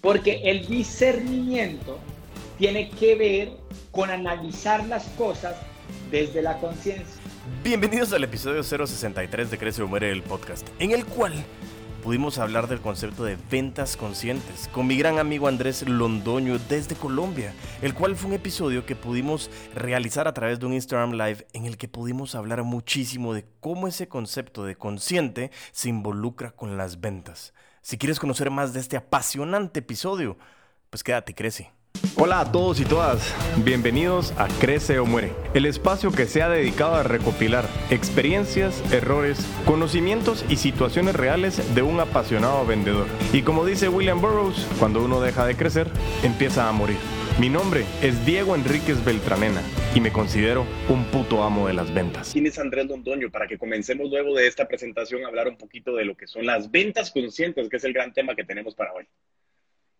Porque el discernimiento tiene que ver con analizar las cosas desde la conciencia. Bienvenidos al episodio 063 de Crece o Muere el podcast, en el cual pudimos hablar del concepto de ventas conscientes con mi gran amigo Andrés Londoño desde Colombia, el cual fue un episodio que pudimos realizar a través de un Instagram Live en el que pudimos hablar muchísimo de cómo ese concepto de consciente se involucra con las ventas. Si quieres conocer más de este apasionante episodio, pues quédate crece. Hola a todos y todas, bienvenidos a Crece o Muere, el espacio que se ha dedicado a recopilar experiencias, errores, conocimientos y situaciones reales de un apasionado vendedor. Y como dice William Burroughs, cuando uno deja de crecer, empieza a morir. Mi nombre es Diego Enríquez Beltranena y me considero un puto amo de las ventas. ¿Quién es Andrés Londoño? Para que comencemos luego de esta presentación a hablar un poquito de lo que son las ventas conscientes, que es el gran tema que tenemos para hoy.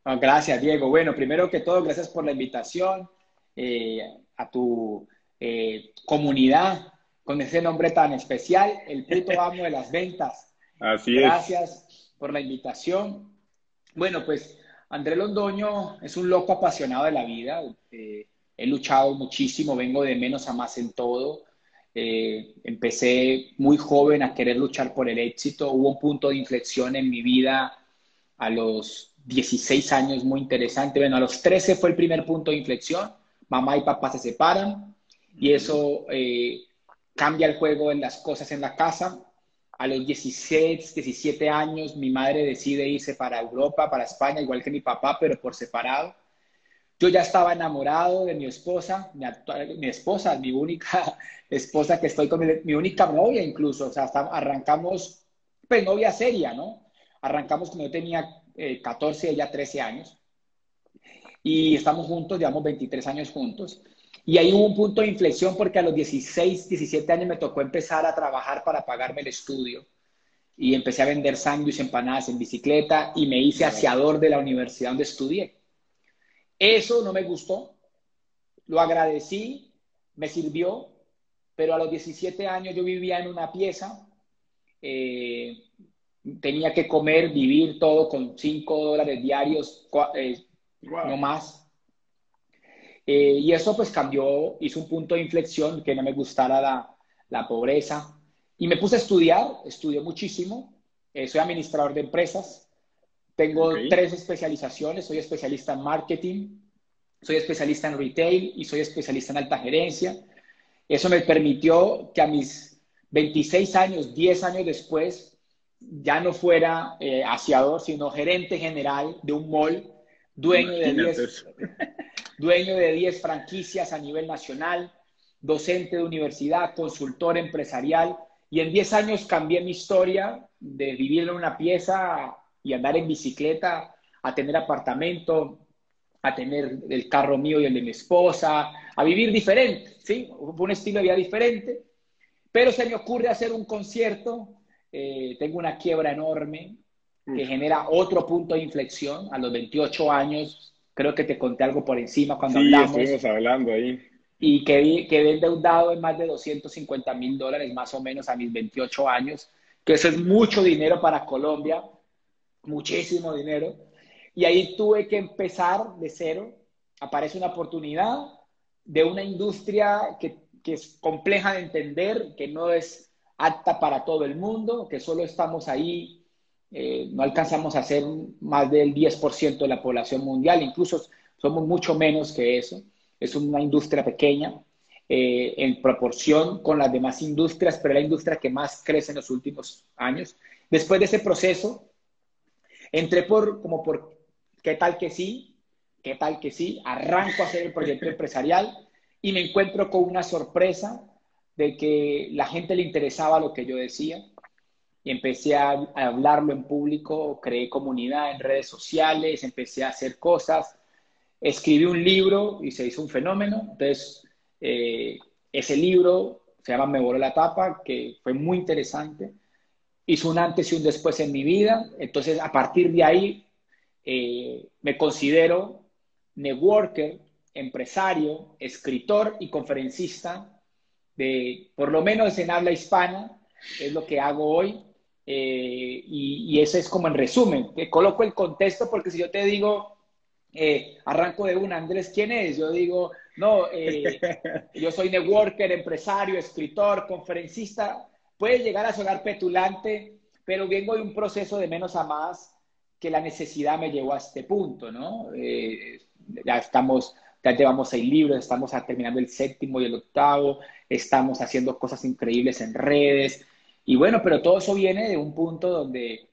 Ah, gracias, Diego. Bueno, primero que todo, gracias por la invitación eh, a tu eh, comunidad con ese nombre tan especial, el puto amo de las ventas. Así es. Gracias por la invitación. Bueno, pues Andrés Londoño es un loco apasionado de la vida. Eh, he luchado muchísimo, vengo de menos a más en todo. empecé muy joven a querer luchar por el éxito. Hubo un punto de inflexión en mi vida a los 16 años muy interesante. Bueno, a los 13 fue el primer punto de inflexión. Mamá y papá se separan y eso eh, cambia el juego en las cosas en la casa. A los 16, 17 años, mi madre decide irse para Europa, para España, igual que mi papá, pero por separado. Yo ya estaba enamorado de mi esposa, mi, mi esposa, mi única esposa que estoy con, mi, mi única novia incluso. O sea, hasta arrancamos, pues novia seria, ¿no? Arrancamos cuando yo tenía 14 y ella 13 años. Y estamos juntos, llevamos 23 años juntos. Y ahí hubo un punto de inflexión porque a los 16, 17 años me tocó empezar a trabajar para pagarme el estudio. Y empecé a vender sándwiches, empanadas en bicicleta y me hice aseador de la universidad donde estudié. Eso no me gustó, lo agradecí, me sirvió, pero a los 17 años yo vivía en una pieza, eh, tenía que comer, vivir todo con 5 dólares diarios, eh, no más. Eh, y eso pues cambió, hizo un punto de inflexión que no me gustara la, la pobreza. Y me puse a estudiar, estudié muchísimo, soy administrador de empresas, tengo tres especializaciones, soy especialista en marketing, soy especialista en retail y soy especialista en alta gerencia. Eso me permitió que a mis 26 años, 10 años después, ya no fuera eh, aseador, sino gerente general de un mall, dueño de, 10, dueño de 10 franquicias a nivel nacional, docente de universidad, consultor empresarial. Y en 10 años cambié mi historia de vivir en una pieza y andar en bicicleta, a tener apartamento, a tener el carro mío y el de mi esposa, a vivir diferente, ¿sí? Un estilo de vida diferente. Pero se me ocurre hacer un concierto eh, tengo una quiebra enorme que genera otro punto de inflexión a los 28 años. Creo que te conté algo por encima cuando sí, hablamos. estuvimos hablando ahí. Y quedé, quedé endeudado en más de 250 mil dólares más o menos a mis 28 años, que eso es mucho dinero para Colombia, muchísimo dinero. Y ahí tuve que empezar de cero. Aparece una oportunidad de una industria que, que es compleja de entender, que no es apta para todo el mundo, que solo estamos ahí, eh, no alcanzamos a ser más del 10% de la población mundial, incluso somos mucho menos que eso. Es una industria pequeña eh, en proporción con las demás industrias, pero la industria que más crece en los últimos años. Después de ese proceso, entré por como por qué tal que sí, qué tal que sí, arranco a hacer el proyecto empresarial y me encuentro con una sorpresa de que la gente le interesaba lo que yo decía y empecé a, hablarlo en público, creé comunidad en redes sociales, empecé a hacer cosas, escribí un libro y se hizo un fenómeno. Entonces, eh, ese libro se llama Me voló la tapa, que fue muy interesante. Hizo un antes y un después en mi vida. Entonces, a partir de ahí, eh, me considero networker, empresario, escritor y conferencista por lo menos en habla hispana, es lo que hago hoy. Eh, y, y, ese es como en resumen. Te coloco el contexto porque si yo te digo, eh, arranco de una, Andrés, ¿quién es? Yo digo, no, eh, yo soy networker, empresario, escritor, conferencista. Puede llegar a sonar petulante, pero vengo de un proceso de menos a más que la necesidad me llevó a este punto, ¿no? ya estamos, ya llevamos seis libros, estamos terminando el séptimo y el octavo, estamos haciendo cosas increíbles en redes, y bueno, pero todo eso viene de un punto donde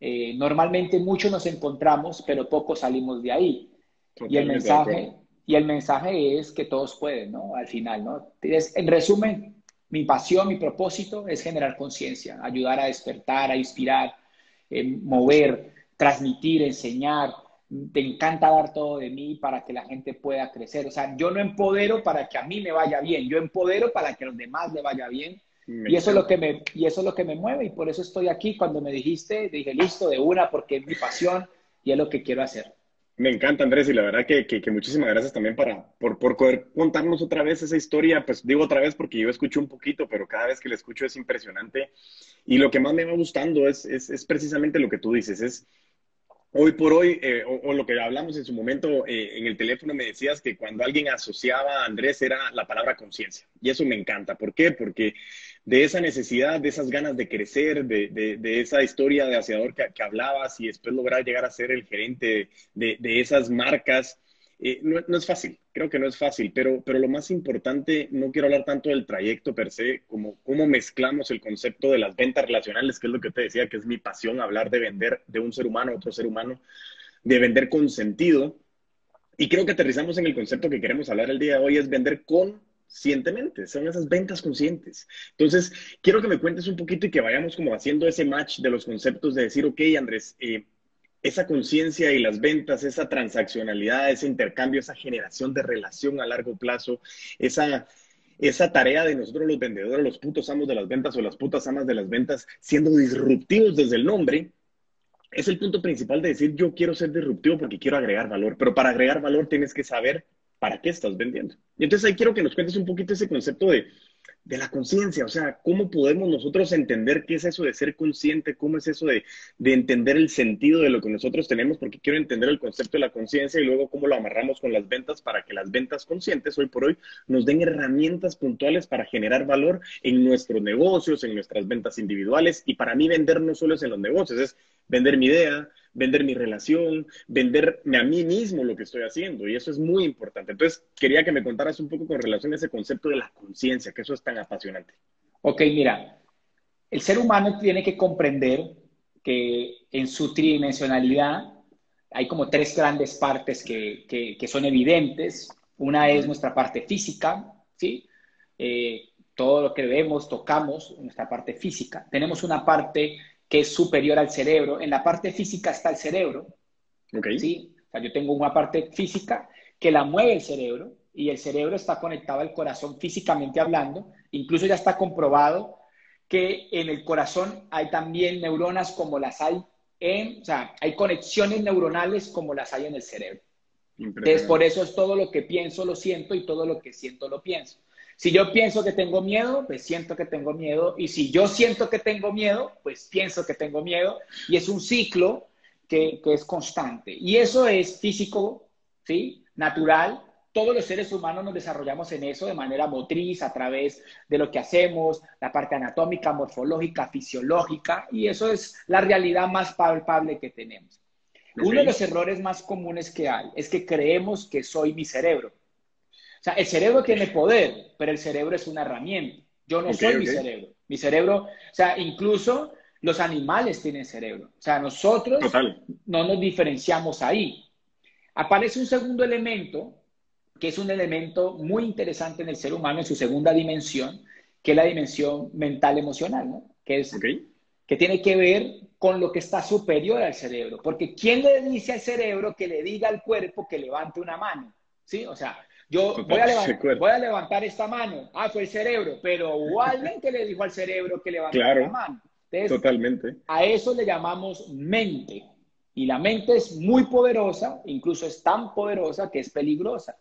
eh, normalmente muchos nos encontramos, pero pocos salimos de ahí. y el mensaje, y el mensaje es que todos pueden, ¿no? Al final, ¿no? en resumen, mi pasión, mi propósito es generar conciencia, ayudar a despertar, a inspirar, eh, mover, transmitir, enseñar. Te encanta dar todo de mí para que la gente pueda crecer. O sea, yo no empodero para que a mí me vaya bien, yo empodero para que a los demás le vaya bien y eso, es lo que me, y eso es lo que me mueve y por eso estoy aquí. Cuando me dijiste, dije, listo, de una, porque es mi pasión y es lo que quiero hacer. Me encanta, Andrés, y la verdad que, que, muchísimas gracias también para, por, por, poder contarnos otra vez esa historia. Pues digo otra vez porque yo escucho un poquito, pero cada vez que la escucho es impresionante. Y lo que más me va gustando es, es, es precisamente lo que tú dices, es hoy por hoy, eh, o, lo que hablamos en su momento eh, en el teléfono, me decías que cuando alguien asociaba a Andrés era la palabra conciencia. Y eso me encanta. ¿Por qué? Porque de esa necesidad, de esas ganas de crecer, de, de, esa historia de aseador que, que, hablabas y después lograr llegar a ser el gerente de, de esas marcas, eh, no, es fácil, creo que no es fácil, pero, pero lo más importante, no quiero hablar tanto del trayecto per se, como cómo mezclamos el concepto de las ventas relacionales, que es lo que te decía, que es mi pasión, hablar de vender de un ser humano a otro ser humano, de vender con sentido. Y creo que aterrizamos en el concepto que queremos hablar el día de hoy, es vender con conscientemente, son esas ventas conscientes. Entonces, quiero que me cuentes un poquito y que vayamos como haciendo ese match de los conceptos de decir, ok, Andrés, eh, esa conciencia y las ventas, esa transaccionalidad, ese intercambio, esa generación de relación a largo plazo, esa, esa tarea de nosotros los vendedores, los putos amos de las ventas o las putas amas de las ventas, siendo disruptivos desde el nombre, es el punto principal de decir yo quiero ser disruptivo porque quiero agregar valor, pero para agregar valor tienes que saber para qué estás vendiendo. Y entonces ahí quiero que nos cuentes un poquito ese concepto de, la conciencia, o sea, cómo podemos nosotros entender qué es eso de ser consciente, cómo es eso de, de, entender el sentido de lo que nosotros tenemos, porque quiero entender el concepto de la conciencia y luego cómo lo amarramos con las ventas para que las ventas conscientes hoy por hoy nos den herramientas puntuales para generar valor en nuestros negocios, en nuestras ventas individuales. Y para mí vender no solo es en los negocios, es vender mi idea, vender mi relación, venderme a mí mismo lo que estoy haciendo. Y eso es muy importante. Entonces, quería que me contaras un poco con relación a ese concepto de la conciencia, que eso es tan apasionante. Ok, mira, el ser humano tiene que comprender que en su tridimensionalidad hay como tres grandes partes que, que, son evidentes. Una es nuestra parte física, ¿sí? Eh, todo lo que vemos, tocamos, nuestra parte física. Tenemos una parte que es superior al cerebro. En la parte física está el cerebro. Okay. ¿sí? O sea, yo tengo una parte física que la mueve el cerebro y el cerebro está conectado al corazón físicamente hablando. Incluso ya está comprobado que en el corazón hay también neuronas como las hay en, o sea, hay conexiones neuronales como las hay en el cerebro. Entonces, por eso es todo lo que pienso, lo siento y todo lo que siento, lo pienso. Si yo pienso que tengo miedo, pues siento que tengo miedo. Y si yo siento que tengo miedo, pues pienso que tengo miedo. Y es un ciclo que, es constante. Y eso es físico, ¿sí? Natural. Todos los seres humanos nos desarrollamos en eso de manera motriz, a través de lo que hacemos, la parte anatómica, morfológica, fisiológica. Y eso es la realidad más palpable que tenemos. Uno de los errores más comunes que hay es que creemos que soy mi cerebro. O sea, el cerebro tiene poder, pero el cerebro es una herramienta. Yo no soy mi cerebro. Mi cerebro, o sea, incluso los animales tienen cerebro. O sea, nosotros no nos diferenciamos ahí. Aparece un segundo elemento, que es un elemento muy interesante en el ser humano, en su segunda dimensión, que es la dimensión mental emocional, ¿no? Que, es, que tiene que ver con lo que está superior al cerebro. Porque ¿quién le dice al cerebro que le diga al cuerpo que levante una mano? ¿Sí? O sea, yo voy a, levantar, esta mano. Ah, fue el cerebro, pero hubo alguien que le dijo al cerebro que levantara la mano. totalmente. A eso le llamamos mente. Y la mente es muy poderosa, incluso es tan poderosa que es peligrosa,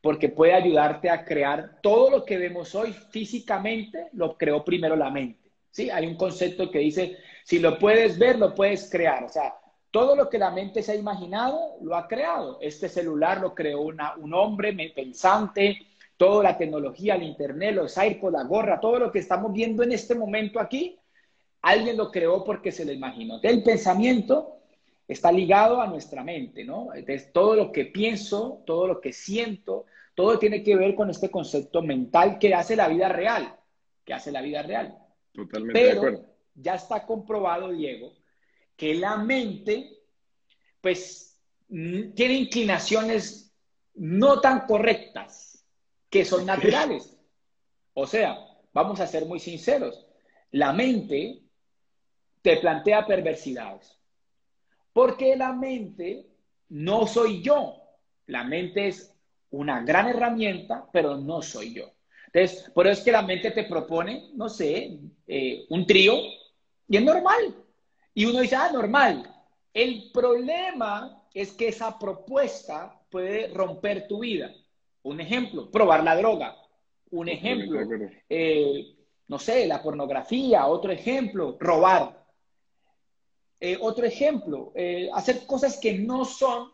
porque puede ayudarte a crear todo lo que vemos hoy físicamente, lo creó primero la mente. ¿sí? Hay un concepto que dice Si lo puedes ver, lo puedes crear. O sea, todo lo que la mente se ha imaginado, lo ha creado. Este celular lo creó una, un hombre pensante, toda la tecnología, el internet, los iPods, la gorra, todo lo que estamos viendo en este momento aquí, alguien lo creó porque se lo imaginó. El pensamiento está ligado a nuestra mente, ¿no? Entonces, todo lo que pienso, todo lo que siento, todo tiene que ver con este concepto mental que hace la vida real, que hace la vida real. Totalmente Pero de acuerdo. ya está comprobado, Diego, que la mente, pues, tiene inclinaciones no tan correctas, que son naturales. O sea, vamos a ser muy sinceros, la mente te plantea perversidades. Porque la mente no soy yo. La mente es una gran herramienta, pero no soy yo. Entonces, por eso es que la mente te propone, no sé, eh, un trío, y es normal. Y uno dice, ah, normal. El problema es que esa propuesta puede romper tu vida. Un ejemplo, probar la droga. Un ejemplo, eh, no sé, la pornografía. Otro ejemplo, robar. Eh, otro ejemplo, eh, hacer cosas que no son,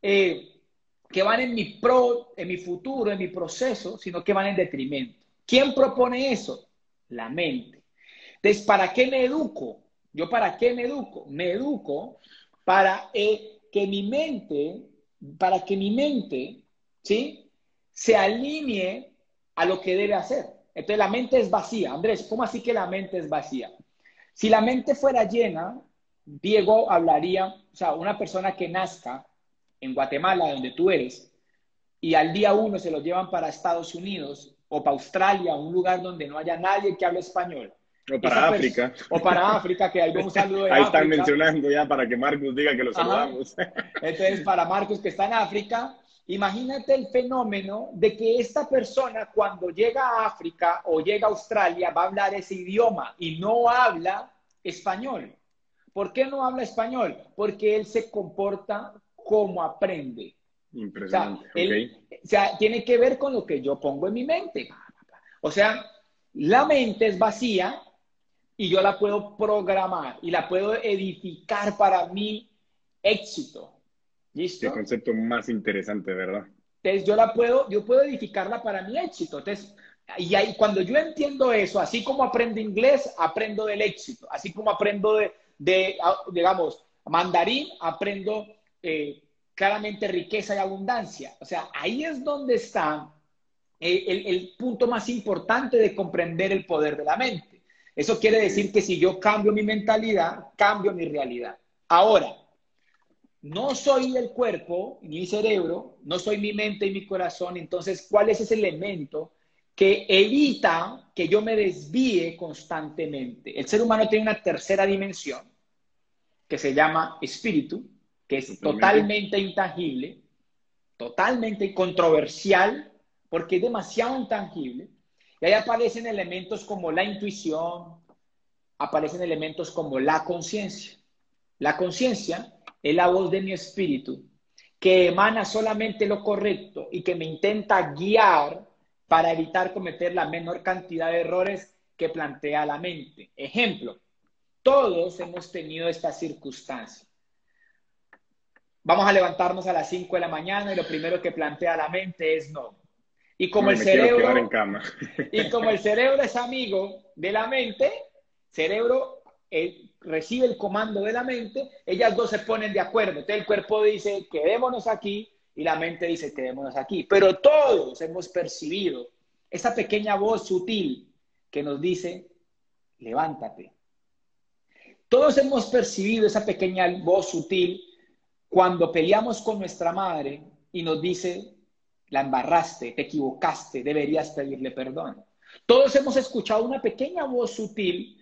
que van en mi pro, en mi futuro, en mi proceso, sino que van en detrimento. ¿Quién propone eso? La mente. Entonces, ¿para qué me educo? ¿Yo para qué me educo? Me educo para que mi mente, para que mi mente, ¿sí? Se alinee a lo que debe hacer. Entonces, la mente es vacía. Andrés, ¿cómo así que la mente es vacía? Si la mente fuera llena, Diego hablaría, o sea, una persona que nazca en Guatemala, donde tú eres, y al día uno se lo llevan para Estados Unidos o para Australia, un lugar donde no haya nadie que hable español. O para África. O para África, que hay un saludo de Ahí están mencionando ya para que Marcos diga que lo saludamos. Entonces, para Marcos que está en África, imagínate el fenómeno de que esta persona cuando llega a África o llega a Australia va a hablar ese idioma y no habla español. ¿Por qué no habla español? Porque él se comporta como aprende. Impresionante. O sea, él, o sea, tiene que ver con lo que yo pongo en mi mente. O sea, la mente es vacía y yo la puedo programar y la puedo edificar para mi éxito. ¿Listo? Qué concepto más interesante, ¿verdad? Entonces yo la puedo, yo puedo edificarla para mi éxito. Entonces, y ahí cuando yo entiendo eso, así como aprendo inglés, aprendo del éxito. Así como aprendo de, de, digamos, mandarín, aprendo eh, claramente riqueza y abundancia. O sea, ahí es donde está el, el, el, punto más importante de comprender el poder de la mente. Eso quiere decir que si yo cambio mi mentalidad, cambio mi realidad. Ahora, no soy el cuerpo ni mi cerebro, no soy mi mente y mi corazón, entonces, ¿cuál es ese elemento que evita que yo me desvíe constantemente. El ser humano tiene una tercera dimensión que se llama espíritu, que es totalmente, totalmente intangible, totalmente controversial, porque es demasiado intangible. Y ahí aparecen elementos como la intuición, aparecen elementos como la conciencia. La conciencia es la voz de mi espíritu que emana solamente lo correcto y que me intenta guiar para evitar cometer la menor cantidad de errores que plantea la mente. Ejemplo, todos hemos tenido esta circunstancia. Vamos a levantarnos a las 5 de la mañana y lo primero que plantea la mente es no. Y como, el cerebro, en cama. y como el cerebro es amigo de la mente, cerebro eh, recibe el comando de la mente, ellas dos se ponen de acuerdo. Entonces el cuerpo dice, quedémonos aquí, y la mente dice, quedémonos aquí. Pero todos hemos percibido esa pequeña voz sutil que nos dice, levántate. Todos hemos percibido esa pequeña voz sutil cuando peleamos con nuestra madre y nos dice, la embarraste, te equivocaste, deberías pedirle perdón. Todos hemos escuchado una pequeña voz sutil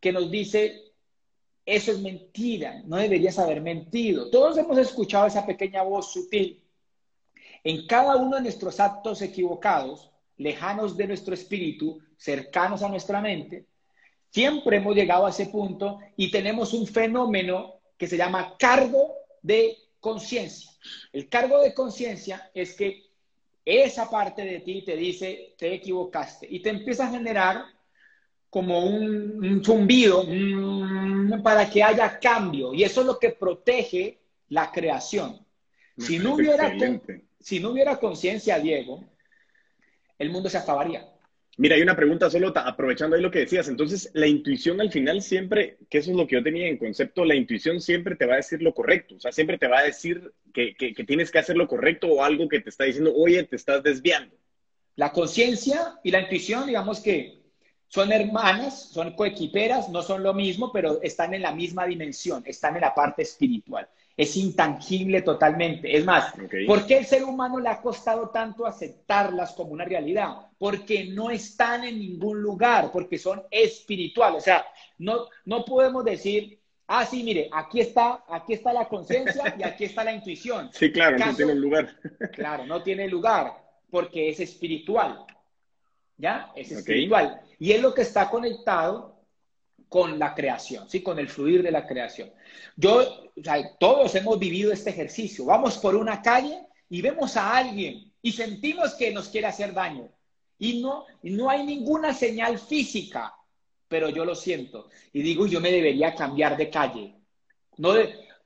que nos dice, eso es mentira, no deberías haber mentido. Todos hemos escuchado esa pequeña voz sutil en cada uno de nuestros actos equivocados, lejanos de nuestro espíritu, cercanos a nuestra mente, siempre hemos llegado a ese punto y tenemos un fenómeno que se llama cargo de conciencia. El cargo de conciencia es que esa parte de ti te dice, te equivocaste, y te empieza a generar como un, un zumbido, para que haya cambio. Y eso es lo que protege la creación. Si no, hubiera, si no hubiera conciencia, Diego, el mundo se acabaría. Mira, hay una pregunta solo aprovechando ahí lo que decías. Entonces, la intuición al final siempre, que eso es lo que yo tenía en concepto, la intuición siempre te va a decir lo correcto. O sea, siempre te va a decir que, que, que tienes que hacer lo correcto o algo que te está diciendo, oye, te estás desviando. La conciencia y la intuición, digamos que son hermanas, son coequiperas, no son lo mismo, pero están en la misma dimensión, están en la parte espiritual. Es intangible totalmente. Es más, ¿por qué el ser humano le ha costado tanto aceptarlas como una realidad? Porque no están en ningún lugar, porque son espirituales. O sea, no, no podemos decir, ah, sí, mire, aquí está, aquí está la conciencia y aquí está la intuición. Sí, claro, no tiene lugar. claro, no tiene lugar, porque es espiritual. ¿ya? Es espiritual. Y es lo que está conectado con la creación, ¿sí? Con el fluir de la creación. Yo, o sea, todos hemos vivido este ejercicio. Vamos por una calle y vemos a alguien y sentimos que nos quiere hacer daño. Y no, no hay ninguna señal física, pero yo lo siento. Y digo, yo me debería cambiar de calle. No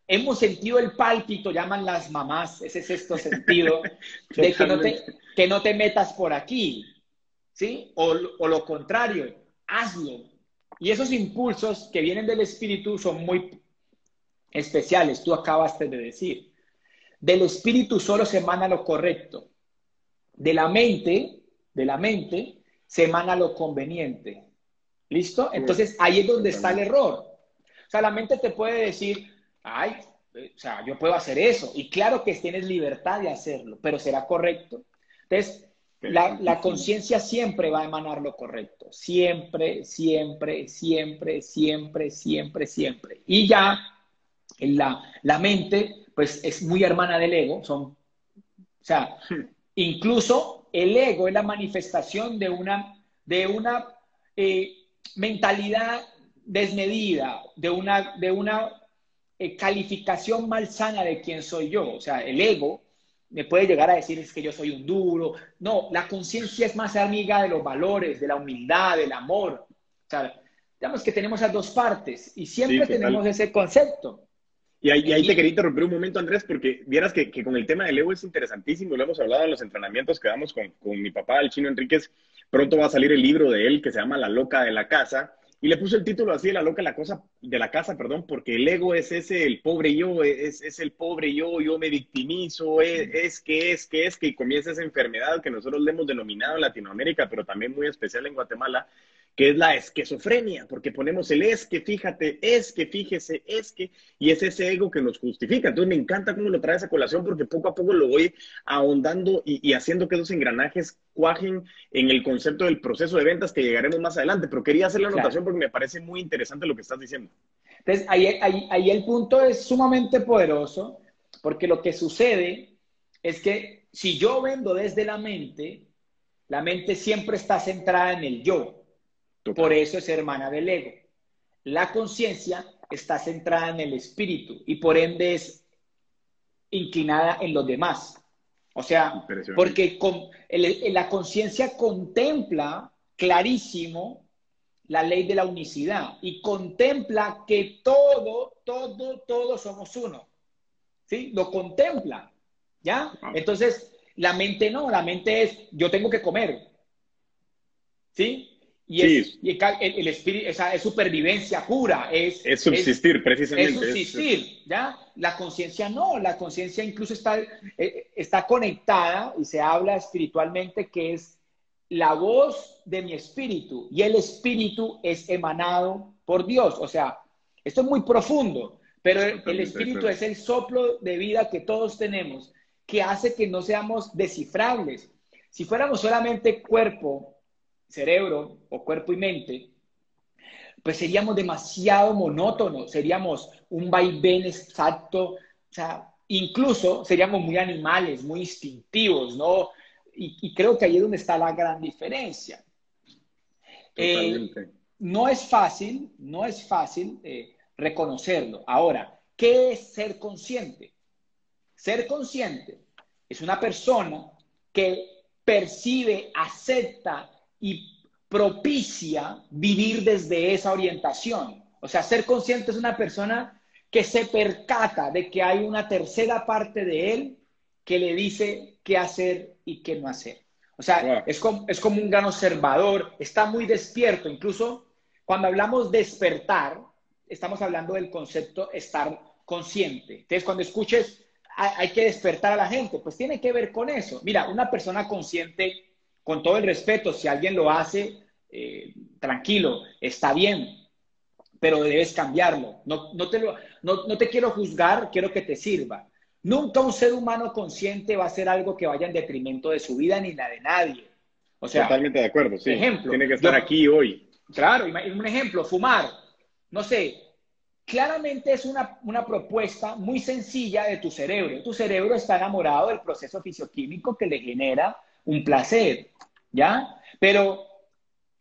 hemos sentido el pálpito, llaman las mamás, ese es sexto sentido, de que no, te, que no te metas por aquí. ¿sí? O, lo contrario, hazlo. Y esos impulsos que vienen del espíritu son muy especiales, tú acabaste de decir. Del espíritu solo se emana lo correcto. De la mente, de la mente, se emana lo conveniente. ¿Listo? Entonces ahí es donde está el error. O sea, la mente te puede decir, ay, o sea, yo puedo hacer eso. Y claro que tienes libertad de hacerlo, pero ¿será correcto? Entonces, la, conciencia siempre va a emanar lo correcto. Siempre, siempre, siempre, siempre, siempre, siempre. Y ya la, la mente, pues es muy hermana del ego. Son, o sea, incluso el ego es la manifestación de una, de una eh, mentalidad desmedida, de una, de una eh, calificación malsana de quién soy yo. O sea, el ego me puede llegar a decir es que yo soy un duro. No, la conciencia es más amiga de los valores, de la humildad, del amor. O sea, digamos que tenemos esas dos partes y siempre tenemos ese concepto. Y ahí, ahí, te quería interrumpir un momento, Andrés, porque vieras que, que, con el tema del ego es interesantísimo, lo hemos hablado en los entrenamientos que damos con, con mi papá, el chino Enríquez. Pronto va a salir el libro de él que se llama La loca de la casa y le puse el título así de la loca la cosa, de la casa, perdón, porque el ego es ese, el pobre yo, es, es el pobre yo, yo me victimizo, es, es, que es, que es, que comienza esa enfermedad que nosotros le hemos denominado en Latinoamérica, pero también muy especial en Guatemala, que es la esquizofrenia, porque ponemos el es que, fíjate, es que, fíjese, es que, y es ese ego que nos justifica. Entonces me encanta cómo lo trae esa colación, porque poco a poco lo voy ahondando y, haciendo que esos engranajes cuajen en el concepto del proceso de ventas que llegaremos más adelante. Pero quería hacer la anotación porque me parece muy interesante lo que estás diciendo. Entonces, ahí, ahí, ahí el punto es sumamente poderoso, porque lo que sucede es que si yo vendo desde la mente, la mente siempre está centrada en el yo. Por eso es hermana del ego. La conciencia está centrada en el espíritu y por ende es inclinada en los demás. O sea, porque con, la conciencia contempla clarísimo la ley de la unicidad y contempla que todo, todo, todos somos uno. ¿Sí? Lo contempla. ¿Ya? Ah. Entonces, la mente no, la mente es, yo tengo que comer. ¿Sí? Y, es, el, espíritu, esa es supervivencia pura, es, es subsistir, precisamente. Es subsistir, ¿ya? La conciencia no, la conciencia incluso está, eh, está conectada y se habla espiritualmente que es la voz de mi espíritu y el espíritu es emanado por Dios. O sea, esto es muy profundo, pero el espíritu es el soplo de vida que todos tenemos que hace que no seamos descifrables. Si fuéramos solamente cuerpo, cerebro o cuerpo y mente, pues seríamos demasiado monótonos, seríamos un vaivén exacto, o sea, incluso seríamos muy animales, muy instintivos, ¿no? Y, creo que ahí es donde está la gran diferencia. Eh, no es fácil, no es fácil eh, reconocerlo. Ahora, ¿qué es ser consciente? Ser consciente es una persona que percibe, acepta y propicia vivir desde esa orientación. O sea, ser consciente es una persona que se percata de que hay una tercera parte de él que le dice qué hacer y qué no hacer. O sea, es, como, es como un gran observador, está muy despierto. Incluso cuando hablamos despertar, estamos hablando del concepto estar consciente. Entonces, cuando escuches hay que despertar a la gente, pues tiene que ver con eso. Mira, una persona consciente, con todo el respeto, si alguien lo hace, eh, tranquilo, está bien, pero debes cambiarlo. No, no, te no, te quiero juzgar, quiero que te sirva. Nunca un ser humano consciente va a hacer algo que vaya en detrimento de su vida ni la de nadie. O sea, totalmente de acuerdo, sí. Ejemplo, Tiene que estar aquí hoy. Claro, un ejemplo, fumar. No sé, claramente es una, una, propuesta muy sencilla de tu cerebro. Tu cerebro está enamorado del proceso fisioquímico que le genera un placer, ¿ya? Pero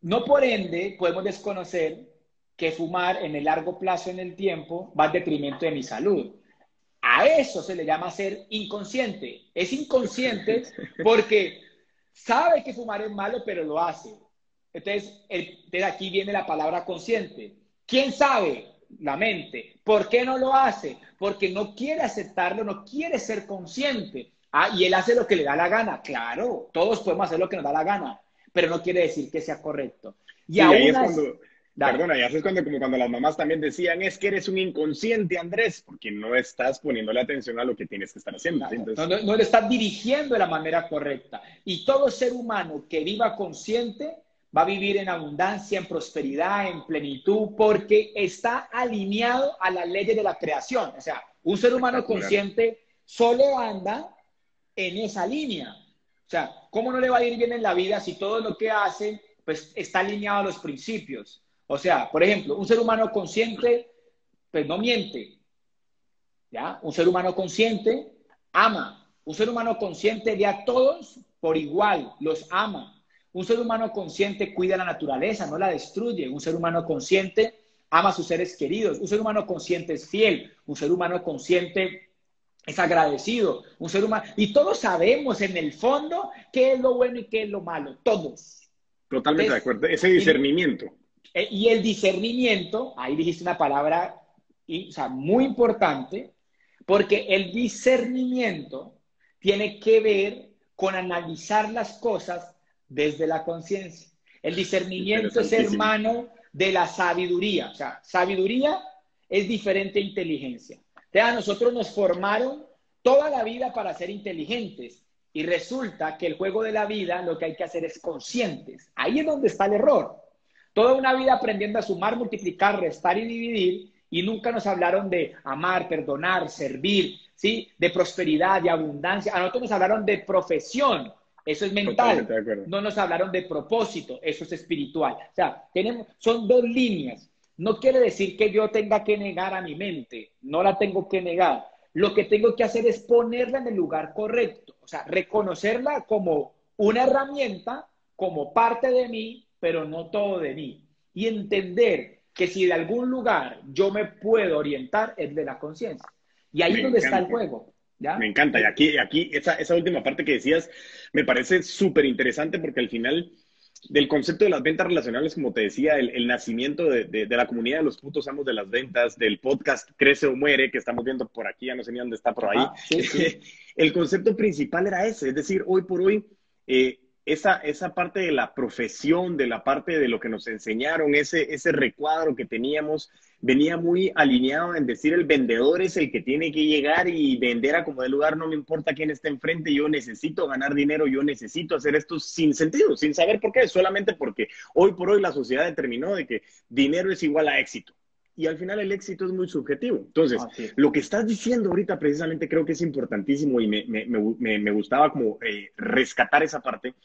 no por ende podemos desconocer que fumar en el largo plazo en el tiempo va al detrimento de mi salud. A eso se le llama ser inconsciente. Es inconsciente porque sabe que fumar es malo, pero lo hace. Entonces, de aquí viene la palabra consciente. ¿Quién sabe? La mente. ¿Por qué no lo hace? Porque no quiere aceptarlo, no quiere ser consciente. Ah, y él hace lo que le da la gana. Claro, todos podemos hacer lo que nos da la gana, pero no quiere decir que sea correcto. Y aún Perdona, ya es cuando, como cuando las mamás también decían, es que eres un inconsciente, Andrés, porque no estás poniéndole atención a lo que tienes que estar haciendo. no, le estás dirigiendo de la manera correcta. Y todo ser humano que viva consciente va a vivir en abundancia, en prosperidad, en plenitud, porque está alineado a las leyes de la creación. O sea, un ser humano consciente solo anda en esa línea. O sea, ¿cómo no le va a ir bien en la vida si todo lo que hace pues está alineado a los principios? O sea, por ejemplo, un ser humano consciente, pues no miente. ¿Ya? Un ser humano consciente ama. Un ser humano consciente ve a todos por igual, los ama. Un ser humano consciente cuida la naturaleza, no la destruye. Un ser humano consciente ama a sus seres queridos. Un ser humano consciente es fiel. Un ser humano consciente es agradecido. Un ser humano. Y todos sabemos en el fondo qué es lo bueno y qué es lo malo. Todos. Totalmente de acuerdo. Ese discernimiento. Eh, y el discernimiento, ahí dijiste una palabra o sea, muy importante, porque el discernimiento tiene que ver con analizar las cosas desde la conciencia. El discernimiento es hermano de la sabiduría. O sea, sabiduría es diferente a inteligencia. A nosotros nos formaron toda la vida para ser inteligentes y resulta que el juego de la vida lo que hay que hacer es conscientes. Ahí es donde está el error. Toda una vida aprendiendo a sumar, multiplicar, restar y dividir, y nunca nos hablaron de amar, perdonar, servir, ¿sí? De prosperidad, de abundancia. A nosotros nos hablaron de profesión, eso es mental. No nos hablaron de propósito, eso es espiritual. O sea, tenemos, son dos líneas. No quiere decir que yo tenga que negar a mi mente, no la tengo que negar. Lo que tengo que hacer es ponerla en el lugar correcto, o sea, reconocerla como una herramienta, como parte de mí, pero no todo de mí. Y entender que si de algún lugar yo me puedo orientar es de la conciencia. Y ahí es donde está el juego. ¿ya? Me encanta. Y aquí, aquí esa, esa última parte que decías me parece súper interesante porque al final del concepto de las ventas relacionales, como te decía, el, nacimiento de, de, la comunidad de los putos amos de las ventas, del podcast Crece o Muere, que estamos viendo por aquí, ya no sé ni dónde está por ahí. el concepto principal era ese, es decir, hoy por hoy, eh, esa, esa parte de la profesión, de la parte de lo que nos enseñaron, ese, ese recuadro que teníamos, venía muy alineado en decir el vendedor es el que tiene que llegar y vender a como de lugar, no me importa quién esté enfrente, yo necesito ganar dinero, yo necesito hacer esto sin sentido, sin saber por qué, solamente porque hoy por hoy la sociedad determinó de que dinero es igual a éxito y al final el éxito es muy subjetivo. Entonces, lo que estás diciendo ahorita precisamente creo que es importantísimo y me, me, me, me gustaba como eh, rescatar esa parte,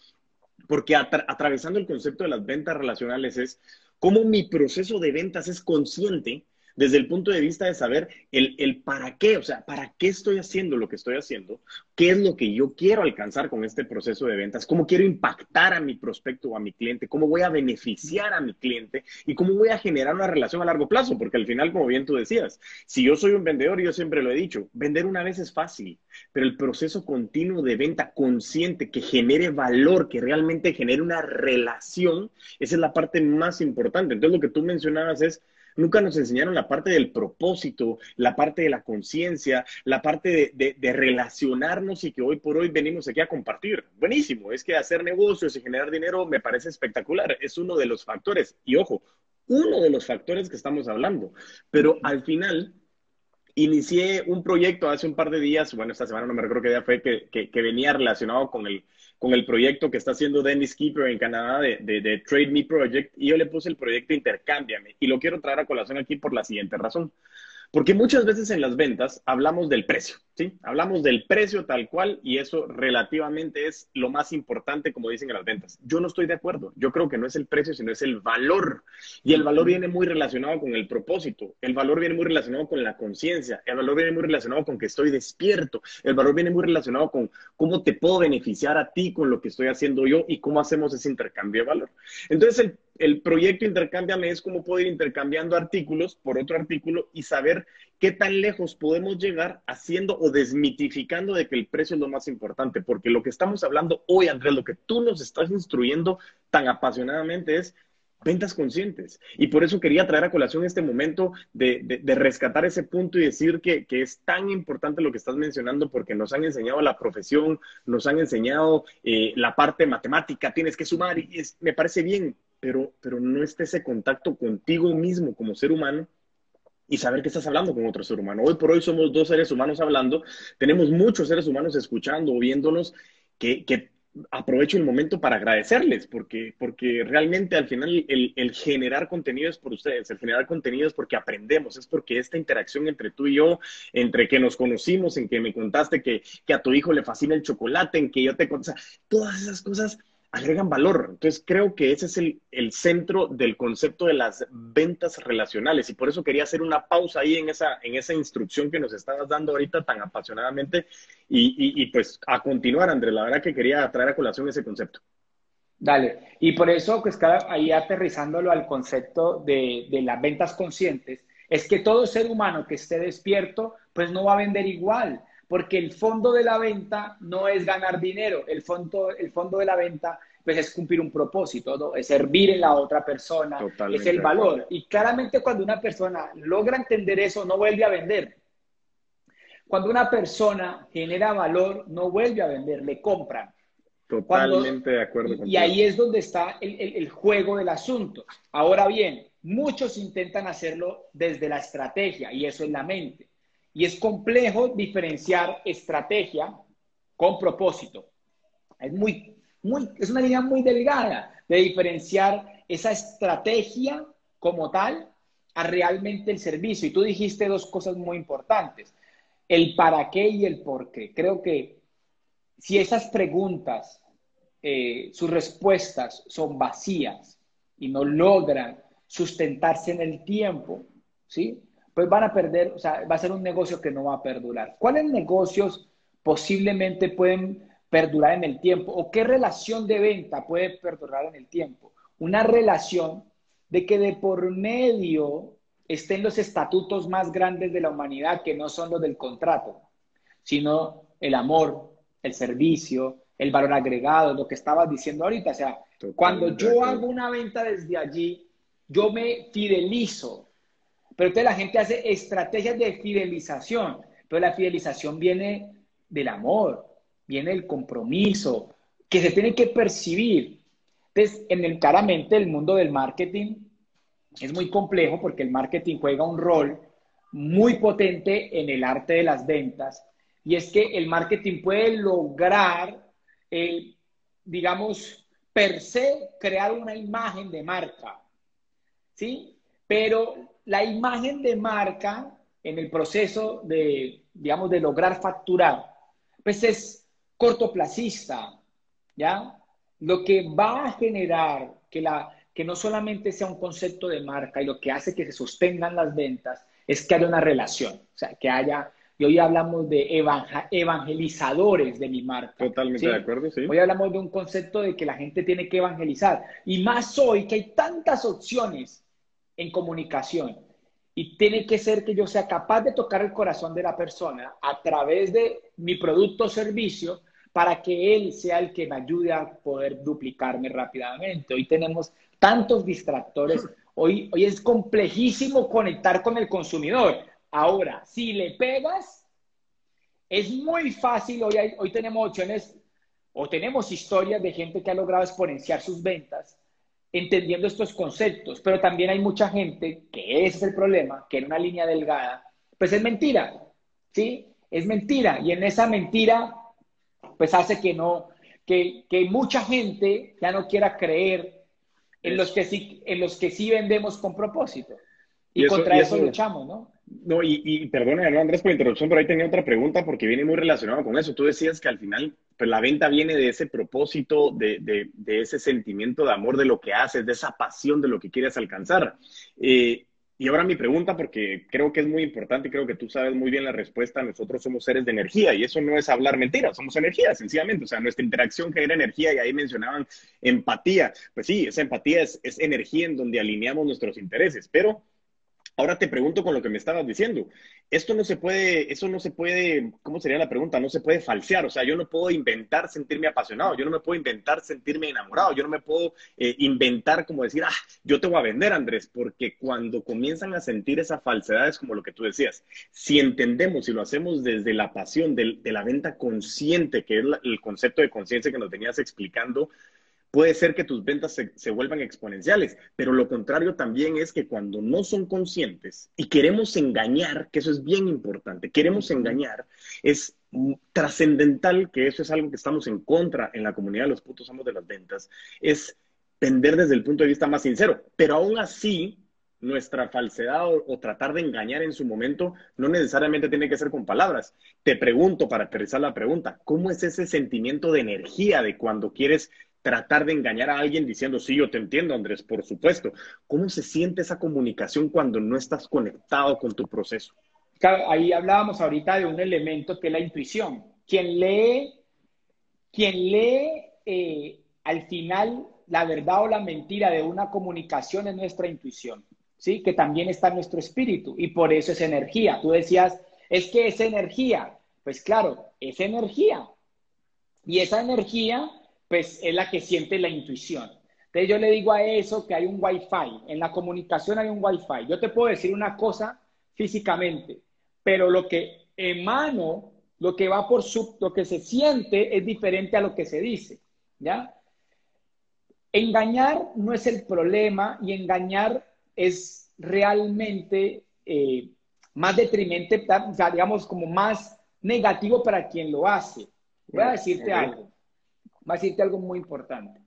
porque atravesando el concepto de las ventas relacionales es cómo mi proceso de ventas es consciente desde el punto de vista de saber el, el, para qué, o sea, para qué estoy haciendo lo que estoy haciendo, qué es lo que yo quiero alcanzar con este proceso de ventas, cómo quiero impactar a mi prospecto o a mi cliente, cómo voy a beneficiar a mi cliente y cómo voy a generar una relación a largo plazo, porque al final, como bien tú decías, si yo soy un vendedor, yo siempre lo he dicho, vender una vez es fácil, pero el proceso continuo de venta consciente que genere valor, que realmente genere una relación, esa es la parte más importante. Entonces, lo que tú mencionabas es Nunca nos enseñaron la parte del propósito, la parte de la conciencia, la parte de, de, relacionarnos y que hoy por hoy venimos aquí a compartir. Buenísimo, es que hacer negocios y generar dinero me parece espectacular, es uno de los factores. Y ojo, uno de los factores que estamos hablando, pero al final inicié un proyecto hace un par de días, bueno, esta semana no me recuerdo qué día fue, que, que, venía relacionado con el, con el proyecto que está haciendo Dennis Keeper en Canadá de, de, de, Trade Me Project, y yo le puse el proyecto Intercámbiame, y lo quiero traer a colación aquí por la siguiente razón. Porque muchas veces en las ventas hablamos del precio, ¿sí? Hablamos del precio tal cual y eso relativamente es lo más importante, como dicen en las ventas. Yo no estoy de acuerdo. Yo creo que no es el precio, sino es el valor. Y el valor viene muy relacionado con el propósito. El valor viene muy relacionado con la conciencia. El valor viene muy relacionado con que estoy despierto. El valor viene muy relacionado con cómo te puedo beneficiar a ti con lo que estoy haciendo yo y cómo hacemos ese intercambio de valor. Entonces, el el proyecto Intercámbiame es cómo puedo ir intercambiando artículos por otro artículo y saber qué tan lejos podemos llegar haciendo o desmitificando de que el precio es lo más importante. Porque lo que estamos hablando hoy, Andrés, lo que tú nos estás instruyendo tan apasionadamente es ventas conscientes. Y por eso quería traer a colación este momento de, rescatar ese punto y decir que, es tan importante lo que estás mencionando porque nos han enseñado la profesión, nos han enseñado eh, la parte matemática, tienes que sumar y me parece bien, pero, pero no está ese contacto contigo mismo como ser humano y saber que estás hablando con otro ser humano. Hoy por hoy somos dos seres humanos hablando, tenemos muchos seres humanos escuchando o viéndonos que, que aprovecho el momento para agradecerles, porque, porque realmente al final el, generar contenido es por ustedes, el generar contenido es porque aprendemos, es porque esta interacción entre tú y yo, entre que nos conocimos, en que me contaste que, que a tu hijo le fascina el chocolate, en que yo te conté, todas esas cosas agregan valor. Entonces creo que ese es el, el, centro del concepto de las ventas relacionales y por eso quería hacer una pausa ahí en esa, en esa instrucción que nos estabas dando ahorita tan apasionadamente y, y, pues a continuar, Andrés, la verdad que quería traer a colación ese concepto. Dale, y por eso pues ahí aterrizándolo al concepto de, de las ventas conscientes, es que todo ser humano que esté despierto pues no va a vender igual porque el fondo de la venta no es ganar dinero, el fondo, el fondo de la venta pues es cumplir un propósito, ¿no? es servir en la otra persona, es el valor. Y claramente cuando una persona logra entender eso, no vuelve a vender. Cuando una persona genera valor, no vuelve a vender, le compran. Totalmente de acuerdo. Y, y ahí es donde está el, el, el juego del asunto. Ahora bien, muchos intentan hacerlo desde la estrategia y eso es la mente. Y es complejo diferenciar estrategia con propósito. Es, muy, muy, es una línea muy delgada de diferenciar esa estrategia como tal a realmente el servicio. Y tú dijiste dos cosas muy importantes, el para qué y el por qué. Creo que si esas preguntas, eh, sus respuestas son vacías y no logran sustentarse en el tiempo, ¿sí? Pues van a perder, o sea, va a ser un negocio que no va a perdurar. ¿Cuáles negocios posiblemente pueden perdurar en el tiempo? ¿O qué relación de venta puede perdurar en el tiempo? Una relación de que de por medio estén los estatutos más grandes de la humanidad, que no son los del contrato, sino el amor, el servicio, el valor agregado, lo que estabas diciendo ahorita. O sea, cuando yo hago una venta desde allí, yo me fidelizo pero entonces la gente hace estrategias de fidelización, pero la fidelización viene del amor, viene del compromiso, que se tiene que percibir. Entonces, en el, claramente el mundo del marketing es muy complejo porque el marketing juega un rol muy potente en el arte de las ventas y es que el marketing puede lograr, eh, digamos, per se crear una imagen de marca, ¿sí? Pero la imagen de marca en el proceso de, digamos, de lograr facturar, pues es cortoplacista, ¿ya? Lo que va a generar que, la, que no solamente sea un concepto de marca y lo que hace que se sostengan las ventas es que haya una relación, o sea, que haya, y hoy hablamos de evangelizadores de mi marca. Totalmente de acuerdo, sí. Hoy hablamos de un concepto de que la gente tiene que evangelizar, y más hoy que hay tantas opciones en comunicación. Y tiene que ser que yo sea capaz de tocar el corazón de la persona a través de mi producto o servicio para que él sea el que me ayude a poder duplicarme rápidamente. Hoy tenemos tantos distractores, Hoy, hoy es complejísimo conectar con el consumidor. Ahora, si le pegas, es muy fácil. Hoy, hoy tenemos opciones o tenemos historias de gente que ha logrado exponenciar sus ventas entendiendo estos conceptos, pero también hay mucha gente que ese es el problema, que en una línea delgada, pues es mentira, ¿sí? Es mentira y en esa mentira pues hace que no, que, que mucha gente ya no quiera creer en los que sí, en los que sí vendemos con propósito. Y, contra eso, luchamos, ¿no? No, y, y perdona, Andrés, por la interrupción, pero ahí tenía otra pregunta porque viene muy relacionado con eso. Tú decías que al final pues, la venta viene de ese propósito, de, de, ese sentimiento de amor de lo que haces, de esa pasión de lo que quieres alcanzar. Eh, y ahora mi pregunta, porque creo que es muy importante y creo que tú sabes muy bien la respuesta, nosotros somos seres de energía y eso no es hablar mentiras, somos energía, sencillamente. O sea, nuestra interacción genera energía y ahí mencionaban empatía. Pues sí, esa empatía es, es energía en donde alineamos nuestros intereses, pero Ahora te pregunto con lo que me estabas diciendo. Esto no se puede, eso no se puede, ¿cómo sería la pregunta? No se puede falsear. O sea, yo no puedo inventar sentirme apasionado, yo no me puedo inventar sentirme enamorado, yo no me puedo eh, inventar como decir, ah, yo te voy a vender, Andrés, porque cuando comienzan a sentir esa falsedad es como lo que tú decías. Si entendemos y lo hacemos desde la pasión de, de la venta consciente, que es el concepto de conciencia que nos tenías explicando, puede ser que tus ventas se, vuelvan exponenciales, pero lo contrario también es que cuando no son conscientes y queremos engañar, que eso es bien importante, queremos engañar, es trascendental, que eso es algo que estamos en contra en la comunidad de los putos amos de las ventas, es vender desde el punto de vista más sincero, pero aún así nuestra falsedad o, o, tratar de engañar en su momento no necesariamente tiene que ser con palabras. Te pregunto para aterrizar la pregunta, ¿cómo es ese sentimiento de energía de cuando quieres tratar de engañar a alguien diciendo, sí, yo te entiendo, Andrés, por supuesto. ¿Cómo se siente esa comunicación cuando no estás conectado con tu proceso? ahí hablábamos ahorita de un elemento que es la intuición. Quien lee, quien lee eh, al final la verdad o la mentira de una comunicación es nuestra intuición, ¿sí? Que también está en nuestro espíritu y por eso es energía. Tú decías, es que es energía. Pues claro, es energía. Y esa energía pues es la que siente la intuición. Entonces yo le digo a eso que hay un Wi-Fi, en la comunicación hay un Wi-Fi. Yo te puedo decir una cosa físicamente, pero lo que emano, lo que va por su, lo que se siente es diferente a lo que se dice, ¿ya? Engañar no es el problema y engañar es realmente eh, más detrimente, o sea, digamos, como más negativo para quien lo hace. Voy a decirte algo a decirte algo muy importante.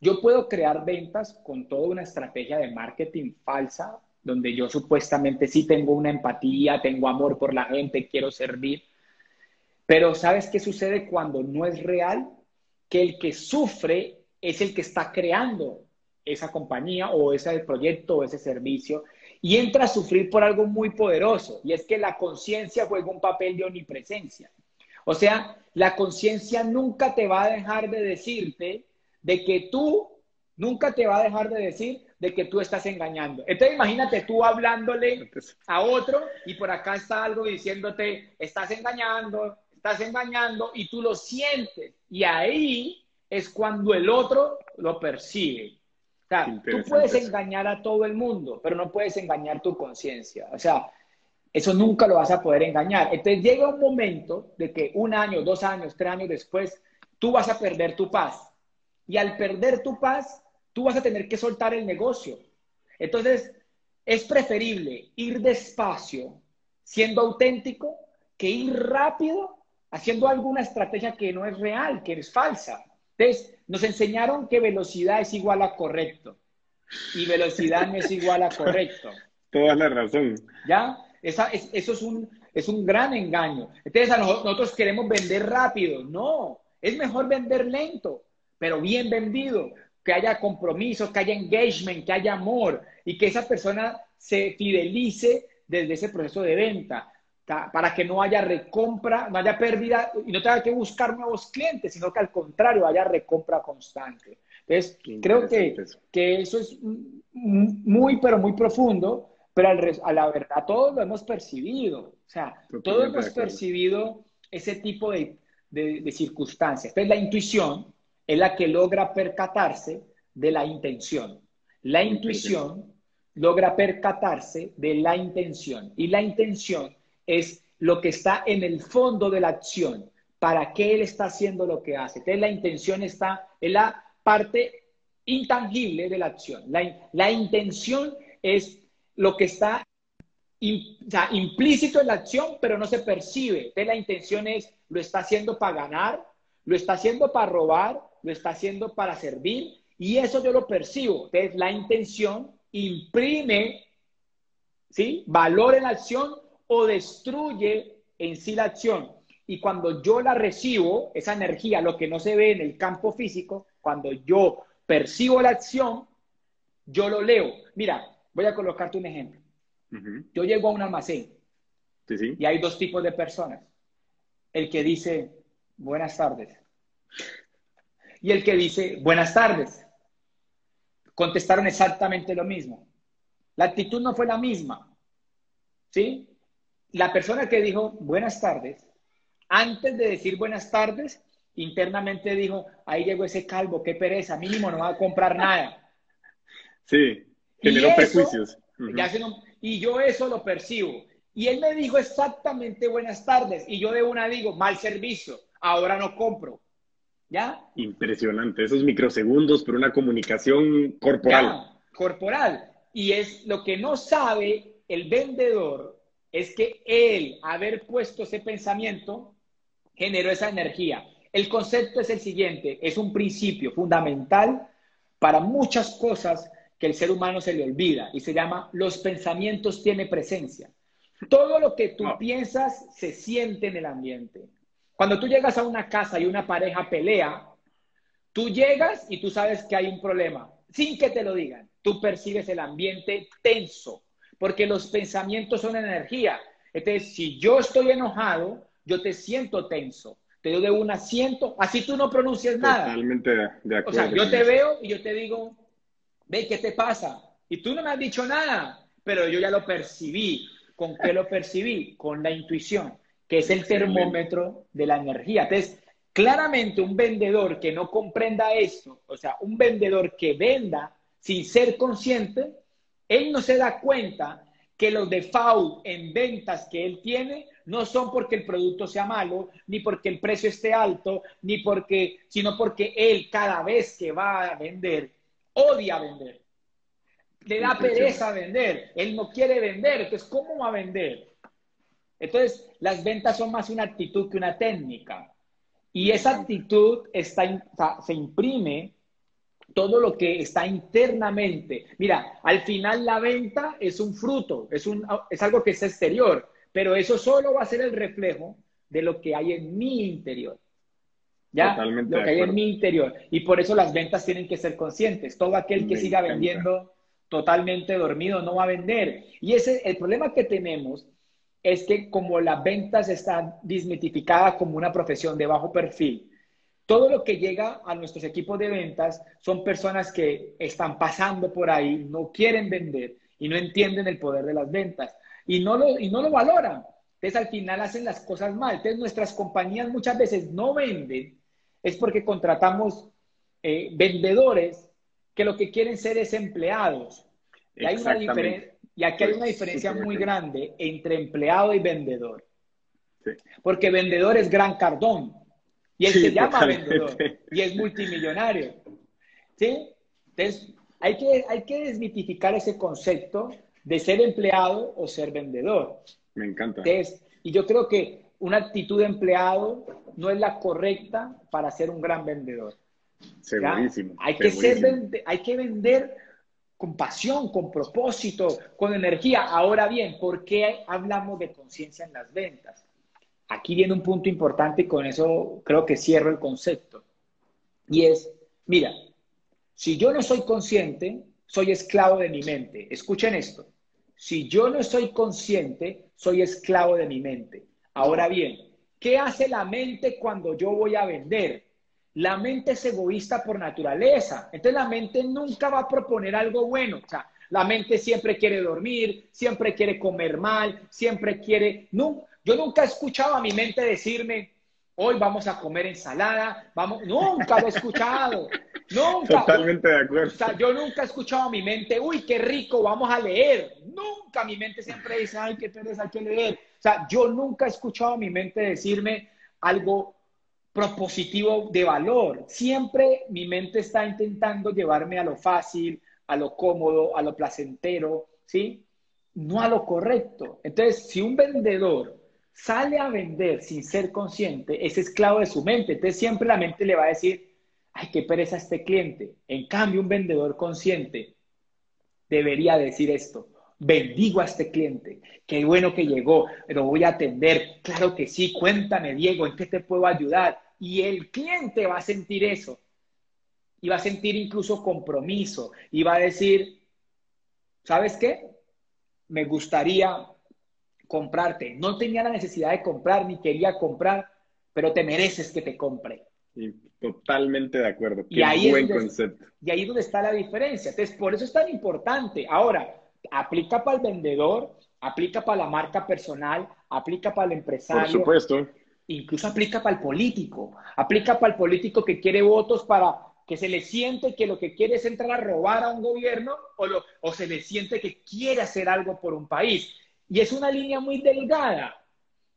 Yo puedo crear ventas con toda una estrategia de marketing falsa, donde yo supuestamente sí tengo una empatía, tengo amor por la gente, quiero servir. Pero ¿sabes qué sucede cuando no es real? Que el que sufre es el que está creando esa compañía o ese proyecto o ese servicio y entra a sufrir por algo muy poderoso y es que la conciencia juega un papel de omnipresencia. O sea, la conciencia nunca te va a dejar de decirte de que tú, nunca te va a dejar de decir de que tú estás engañando. Entonces imagínate tú hablándole a otro y por acá está algo diciéndote, estás engañando, estás engañando y tú lo sientes. Y ahí es cuando el otro lo percibe. O sea, tú puedes engañar a todo el mundo, pero no puedes engañar tu conciencia. O sea, eso nunca lo vas a poder engañar. Entonces llega un momento de que un año, dos años, tres años después, tú vas a perder tu paz. Y al perder tu paz, tú vas a tener que soltar el negocio. Entonces, es preferible ir despacio, siendo auténtico, que ir rápido haciendo alguna estrategia que no es real, que es falsa. Entonces, nos enseñaron que velocidad es igual a correcto y velocidad no es igual a correcto. Toda la razón. ¿Ya? Esa, es, eso es un, es un gran engaño. Entonces, a nosotros, nosotros queremos vender rápido. No, es mejor vender lento, pero bien vendido, que haya compromiso, que haya engagement, que haya amor y que esa persona se fidelice desde ese proceso de venta para que no haya recompra, no haya pérdida y no tenga que buscar nuevos clientes, sino que al contrario haya recompra constante. Entonces, creo que, que eso es muy, pero muy profundo pero a la verdad todos lo hemos percibido, o sea, todos hemos percibido ese tipo de, de, circunstancias. Entonces la intuición es la que logra percatarse de la intención. La intuición logra percatarse de la intención. Y la intención es lo que está en el fondo de la acción. ¿Para qué él está haciendo lo que hace? Entonces la intención está en la parte intangible de la acción. La, intención es lo que está implícito en la acción, pero no se percibe. Entonces la intención es, lo está haciendo para ganar, lo está haciendo para robar, lo está haciendo para servir, y eso yo lo percibo. Entonces la intención imprime ¿sí? valor en la acción o destruye en sí la acción. Y cuando yo la recibo, esa energía, lo que no se ve en el campo físico, cuando yo percibo la acción, yo lo leo. Mira, voy a colocarte un ejemplo. Yo llego a un almacén y hay dos tipos de personas. El que dice, buenas tardes. Y el que dice, buenas tardes. Contestaron exactamente lo mismo. La actitud no fue la misma. ¿Sí? La persona que dijo, buenas tardes, antes de decir buenas tardes, internamente dijo, ahí llegó ese calvo, qué pereza, mínimo no va a comprar nada. Sí, generó prejuicios. y yo eso lo percibo. Y él me dijo exactamente buenas tardes, y yo de una digo, mal servicio, ahora no compro. ¿Ya? Impresionante, esos microsegundos, pero una comunicación corporal. corporal. Y es lo que no sabe el vendedor, es que él, haber puesto ese pensamiento, generó esa energía. El concepto es el siguiente, es un principio fundamental para muchas cosas que el ser humano se le olvida y se llama los pensamientos tiene presencia. Todo lo que tú piensas se siente en el ambiente. Cuando tú llegas a una casa y una pareja pelea, tú llegas y tú sabes que hay un problema, sin que te lo digan. Tú percibes el ambiente tenso, porque los pensamientos son energía. Entonces, si yo estoy enojado, yo te siento tenso, te doy de un asiento, así tú no pronuncias nada. Totalmente de acuerdo. O sea, yo te veo y yo te digo, ve, ¿qué te pasa? Y tú no me has dicho nada, pero yo ya lo percibí. ¿Con qué lo percibí? Con la intuición, que es el termómetro de la energía. Entonces, claramente un vendedor que no comprenda esto, o sea, un vendedor que venda sin ser consciente, él no se da cuenta que los default en ventas que él tiene no son porque el producto sea malo, ni porque el precio esté alto, ni porque, sino porque él cada vez que va a vender, odia vender. Le da pereza vender. Él no quiere vender. Entonces, ¿cómo va a vender? Entonces, las ventas son más una actitud que una técnica. Y esa actitud está, se imprime todo lo que está internamente. Mira, al final la venta es un fruto, es, un, es algo que es exterior, pero eso solo va a ser el reflejo de lo que hay en mi interior. ¿Ya? Totalmente lo que hay en mi interior. Y por eso las ventas tienen que ser conscientes. Todo aquel que siga vendiendo totalmente dormido no va a vender. Y ese, el problema que tenemos es que como las ventas están desmitificadas como una profesión de bajo perfil, todo lo que llega a nuestros equipos de ventas son personas que están pasando por ahí, no quieren vender y no entienden el poder de las ventas y no lo, y no lo valoran. Entonces al final hacen las cosas mal. Entonces nuestras compañías muchas veces no venden, es porque contratamos eh, vendedores que lo que quieren ser es empleados. Y, hay una y aquí hay una diferencia muy grande entre empleado y vendedor. Porque vendedor es Gran Cardón, y él se llama vendedor y es multimillonario. ¿Sí? Entonces, hay que, hay que desmitificar ese concepto de ser empleado o ser vendedor. Me encanta. y yo creo que una actitud de empleado no es la correcta para ser un gran vendedor. Segurísimo. Hay, Que ser, hay que vender con pasión, con propósito, con energía. Ahora bien, ¿por qué hablamos de conciencia en las ventas? aquí viene un punto importante y con eso creo que cierro el concepto. Y es, mira, si yo no soy consciente, soy esclavo de mi mente. Escuchen esto. Si yo no soy consciente, soy esclavo de mi mente. Ahora bien, ¿qué hace la mente cuando yo voy a vender? La mente es egoísta por naturaleza. Entonces la mente nunca va a proponer algo bueno. O sea, la mente siempre quiere dormir, siempre quiere comer mal, siempre quiere... No, yo nunca he escuchado a mi mente decirme, hoy vamos a comer ensalada, vamos, nunca lo he escuchado. Nunca. Totalmente de acuerdo. O sea, yo nunca he escuchado a mi mente, uy, qué rico, vamos a leer. Nunca mi mente siempre dice, ay, qué pereza, hay que leer. O sea, yo nunca he escuchado a mi mente decirme algo propositivo de valor. Siempre mi mente está intentando llevarme a lo fácil, a lo cómodo, a lo placentero, ¿sí? No a lo correcto. Entonces, si un vendedor sale a vender sin ser consciente, es esclavo de su mente. Entonces, siempre la mente le va a decir, ay, qué pereza este cliente. En cambio, un vendedor consciente debería decir esto. Bendigo a este cliente. Qué bueno que llegó. Lo voy a atender. Claro que sí. Cuéntame, Diego, ¿en qué te puedo ayudar? Y el cliente va a sentir eso. Y va a sentir incluso compromiso. Y va a decir, ¿sabes qué? Me gustaría comprarte. No tenía la necesidad de comprar ni quería comprar, pero te mereces que te compre. totalmente de acuerdo. Qué y ahí buen concepto. Y ahí es donde está la diferencia. Entonces, por eso es tan importante. Ahora, aplica para el vendedor, aplica para la marca personal, aplica para el empresario. Por supuesto. Incluso aplica para el político. Aplica para el político que quiere votos para que se le siente que lo que quiere es entrar a robar a un gobierno o, lo, o se le siente que quiere hacer algo por un país. Y es una línea muy delgada.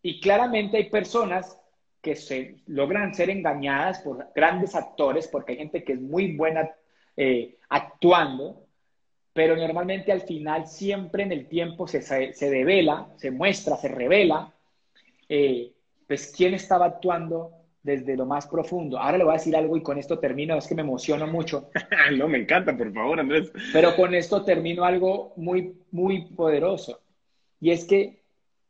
Y claramente hay personas que se logran ser engañadas por grandes actores, porque hay gente que es muy buena eh, actuando, pero normalmente al final siempre en el tiempo se, se, devela, se muestra, se revela, eh, pues quién estaba actuando desde lo más profundo. Ahora le voy a decir algo y con esto termino, es que me emociono mucho. no, me encanta, por favor, Andrés. Pero con esto termino algo muy, muy poderoso. Y es que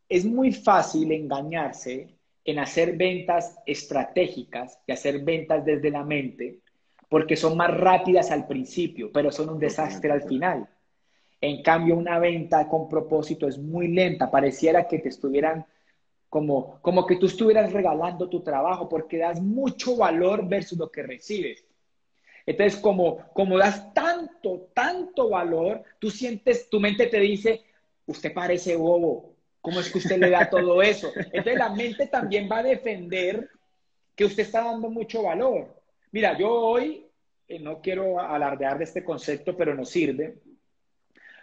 es muy fácil engañarse en hacer ventas estratégicas y hacer ventas desde la mente porque son más rápidas al principio, pero son un desastre al final. En cambio, una venta con propósito es muy lenta, pareciera que te estuvieran como, como que tú estuvieras regalando tu trabajo, porque das mucho valor versus lo que recibes. Entonces, como, como das tanto, tanto valor, tú sientes, tu mente te dice, usted parece bobo, ¿cómo es que usted le da todo eso? Entonces, la mente también va a defender que usted está dando mucho valor. Mira, yo hoy, eh, no quiero alardear de este concepto, pero nos sirve.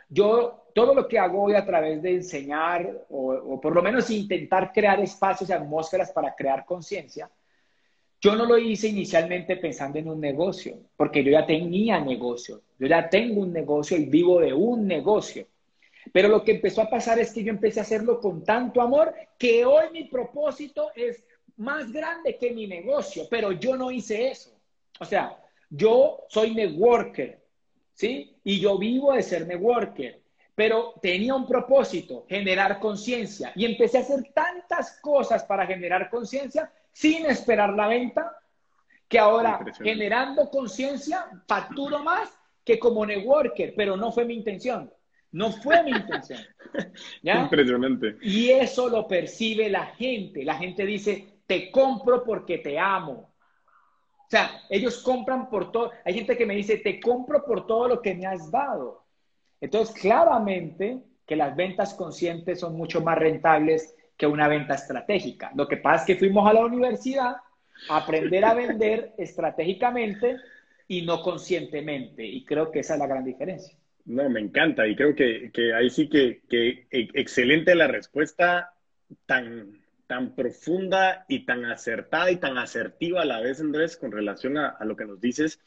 Yo todo lo que hago hoy a través de enseñar o, o por lo menos intentar crear espacios y atmósferas para crear conciencia, yo no lo hice inicialmente pensando en un negocio, porque yo ya tenía negocio, yo ya tengo un negocio y vivo de un negocio. Pero lo que empezó a pasar es que yo empecé a hacerlo con tanto amor que hoy mi propósito es más grande que mi negocio, pero yo no hice eso. O sea, yo soy networker, ¿sí? Y yo vivo de ser networker, pero tenía un propósito, generar conciencia. Y empecé a hacer tantas cosas para generar conciencia sin esperar la venta, que ahora generando conciencia facturo más que como networker, pero no fue mi intención. No fue mi intención. ¿Ya? Impresionante. Y eso lo percibe la gente. La gente dice, te compro porque te amo. O sea, ellos compran por todo. Hay gente que me dice, te compro por todo lo que me has dado. Entonces, claramente que las ventas conscientes son mucho más rentables que una venta estratégica. Lo que pasa es que fuimos a la universidad a aprender a vender estratégicamente y no conscientemente. Y creo que esa es la gran diferencia. No, me encanta y creo que, ahí sí que, que, excelente la respuesta tan, tan profunda y tan acertada y tan asertiva a la vez, Andrés, con relación a, lo que nos dices.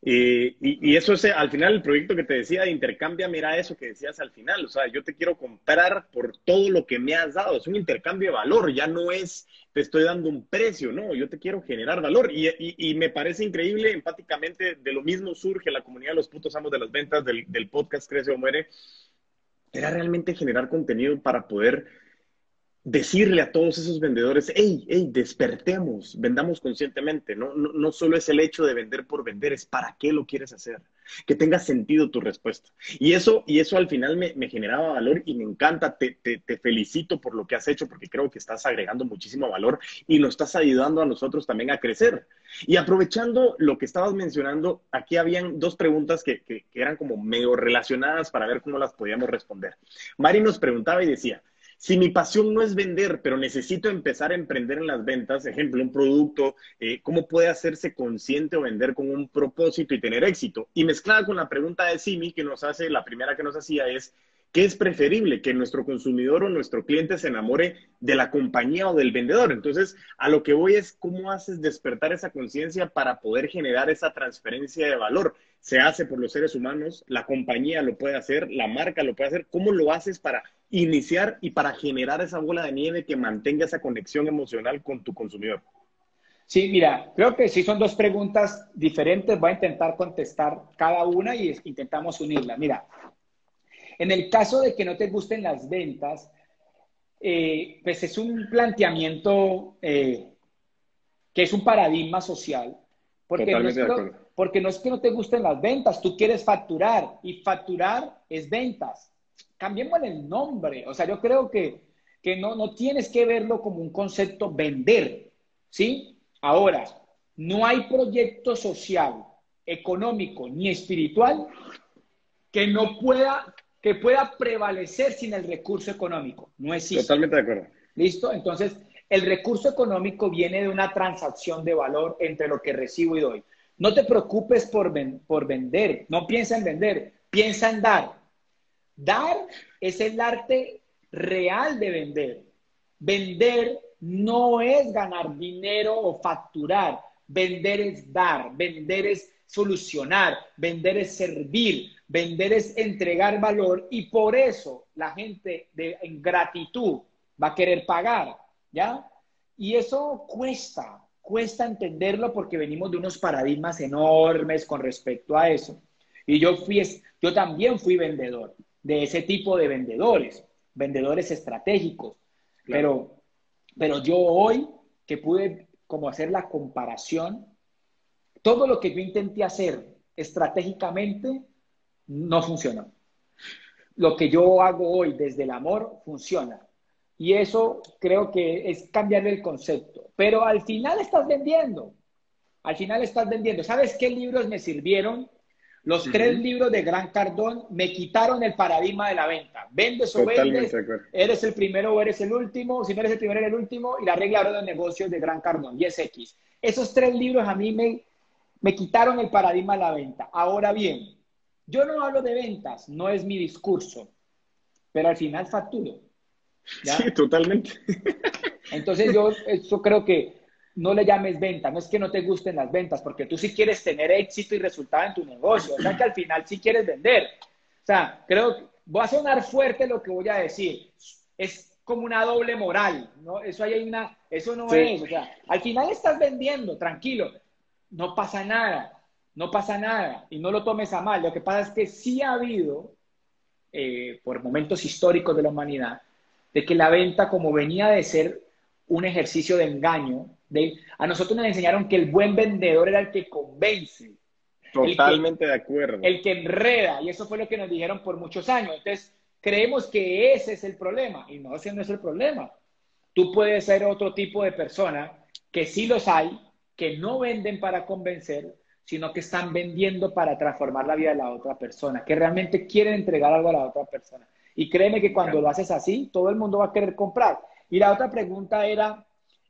Eh, y, eso es al final el proyecto que te decía de intercambia, mira eso que decías al final, o sea, yo te quiero comprar por todo lo que me has dado, es un intercambio de valor, ya no es te estoy dando un precio, no, yo te quiero generar valor. Y, me parece increíble, empáticamente, de lo mismo surge la comunidad de los putos amos de las ventas del, del podcast Crece o Muere, era realmente generar contenido para poder decirle a todos esos vendedores, hey, hey, despertemos, vendamos conscientemente. No, no, no, solo es el hecho de vender por vender, es para qué lo quieres hacer, que tenga sentido tu respuesta. Y eso, y eso al final me, generaba valor y me encanta, te, felicito por lo que has hecho, porque creo que estás agregando muchísimo valor y nos estás ayudando a nosotros también a crecer. Y aprovechando lo que estabas mencionando, aquí habían dos preguntas que, que, que eran como medio relacionadas para ver cómo las podíamos responder. Mari nos preguntaba y decía, si mi pasión no es vender, pero necesito empezar a emprender en las ventas, ejemplo, un producto, eh, ¿cómo puede hacerse consciente o vender con un propósito y tener éxito? Y mezclada con la pregunta de Simi que nos hace, la primera que nos hacía es, ¿qué es preferible? Que nuestro consumidor o nuestro cliente se enamore de la compañía o del vendedor. Entonces, a lo que voy es cómo haces despertar esa conciencia para poder generar esa transferencia de valor. Se hace por los seres humanos, la compañía lo puede hacer, la marca lo puede hacer. ¿Cómo lo haces para iniciar y para generar esa bola de nieve que mantenga esa conexión emocional con tu consumidor? Sí, mira, creo que sí son dos preguntas diferentes. Voy a intentar contestar cada una y intentamos unirla. Mira, en el caso de que no te gusten las ventas, eh, pues es un planteamiento eh, que es un paradigma social. Porque no, es que, porque no es que no te gusten las ventas, tú quieres facturar y facturar es ventas cambiemos el nombre. O sea, yo creo que, que no, no tienes que verlo como un concepto vender, ¿sí? Ahora, no hay proyecto social, económico ni espiritual que no pueda, que pueda prevalecer sin el recurso económico. No existe. Totalmente de acuerdo. ¿Listo? Entonces, el recurso económico viene de una transacción de valor entre lo que recibo y doy. No te preocupes por, por vender, no piensa en vender, piensa en dar. Dar es el arte real de vender. Vender no es ganar dinero o facturar. Vender es dar, vender es solucionar, vender es servir, vender es entregar valor y por eso la gente de, en gratitud va a querer pagar, ¿ya? Y eso cuesta, cuesta entenderlo porque venimos de unos paradigmas enormes con respecto a eso. Y yo fui, yo también fui vendedor de ese tipo de vendedores, vendedores estratégicos. Pero, pero yo hoy que pude como hacer la comparación, todo lo que yo intenté hacer estratégicamente no funcionó. Lo que yo hago hoy desde el amor funciona. Y eso creo que es cambiar el concepto. Pero al final estás vendiendo. Al final estás vendiendo. ¿Sabes qué libros me sirvieron los tres libros de Gran Cardón me quitaron el paradigma de la venta. Vendes o vendes, eres el primero o eres el último, si no eres el primero eres el último, y la regla de negocios de Gran Cardón, 10X. Esos tres libros a mí me, me quitaron el paradigma de la venta. Ahora bien, yo no hablo de ventas, no es mi discurso, pero al final facturo. Sí, totalmente. Entonces yo eso creo que no le llames venta, no es que no te gusten las ventas, porque tú sí quieres tener éxito y resultado en tu negocio, o sea que al final sí quieres vender. O sea, creo que voy a sonar fuerte lo que voy a decir. Es como una doble moral, ¿no? Eso hay una, eso no es, o sea, al final estás vendiendo, tranquilo, no pasa nada, no pasa nada, y no lo tomes a mal. Lo que pasa es que sí ha habido, eh, por momentos históricos de la humanidad, de que la venta, como venía de ser un ejercicio de engaño, a nosotros nos enseñaron que el buen vendedor era el que convence. Totalmente de acuerdo. El que enreda, y eso fue lo que nos dijeron por muchos años. Entonces, creemos que ese es el problema, y no, ese no es el problema. Tú puedes ser otro tipo de persona, que sí los hay, que no venden para convencer, sino que están vendiendo para transformar la vida de la otra persona, que realmente quieren entregar algo a la otra persona. Y créeme que cuando lo haces así, todo el mundo va a querer comprar. Y la otra pregunta era,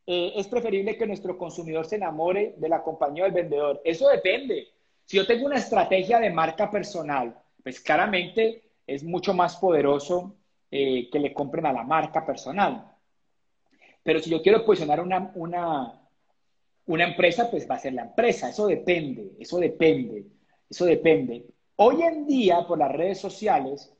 eh, es preferible que nuestro consumidor se enamore de la compañía del vendedor. Eso depende. Si yo tengo una estrategia de marca personal, pues claramente es mucho más poderoso eh, que le compren a la marca personal. Pero si yo quiero posicionar una, una, una empresa, pues va a ser la empresa. Eso depende, eso depende, eso depende. Hoy en día, por las redes sociales,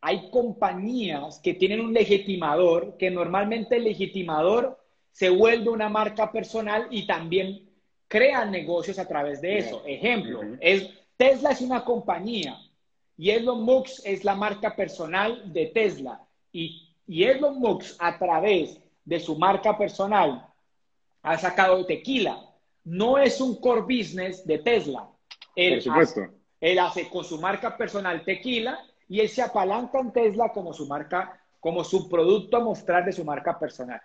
hay compañías que tienen un legitimador, que normalmente el legitimador se vuelve una marca personal y también crean negocios a través de eso. Ejemplo, es, Tesla es una compañía y Elon Musk es la marca personal de Tesla. Y, y Elon Musk a través de su marca personal ha sacado tequila. No es un core business de Tesla. Por supuesto. él hace con su marca personal tequila y él se apalanca en Tesla como su marca, como su producto a mostrar de su marca personal.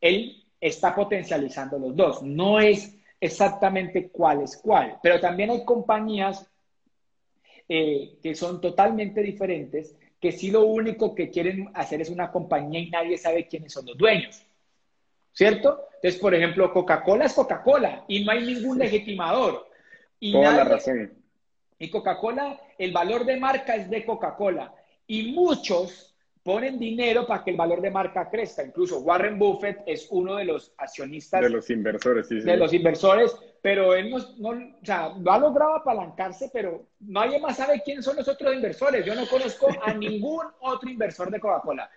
Él está potencializando los dos. No es exactamente cuál es cuál, pero también hay compañías eh, que son totalmente diferentes que si lo único que quieren hacer es una compañía y nadie sabe quiénes son los dueños. ¿Cierto? Entonces, por ejemplo, Coca-Cola es Coca-Cola y no hay ningún legitimador. Y Toda la razón. Y Coca-Cola, el valor de marca es de Coca-Cola. Y muchos ponen dinero para que el valor de marca crezca. Incluso Warren Buffett es uno de los accionistas. De los inversores, sí, sí. De los inversores, pero él no, no, o sea, lo ha logrado apalancarse, pero nadie más sabe quiénes son los otros inversores. Yo no conozco a ningún otro inversor de Coca-Cola.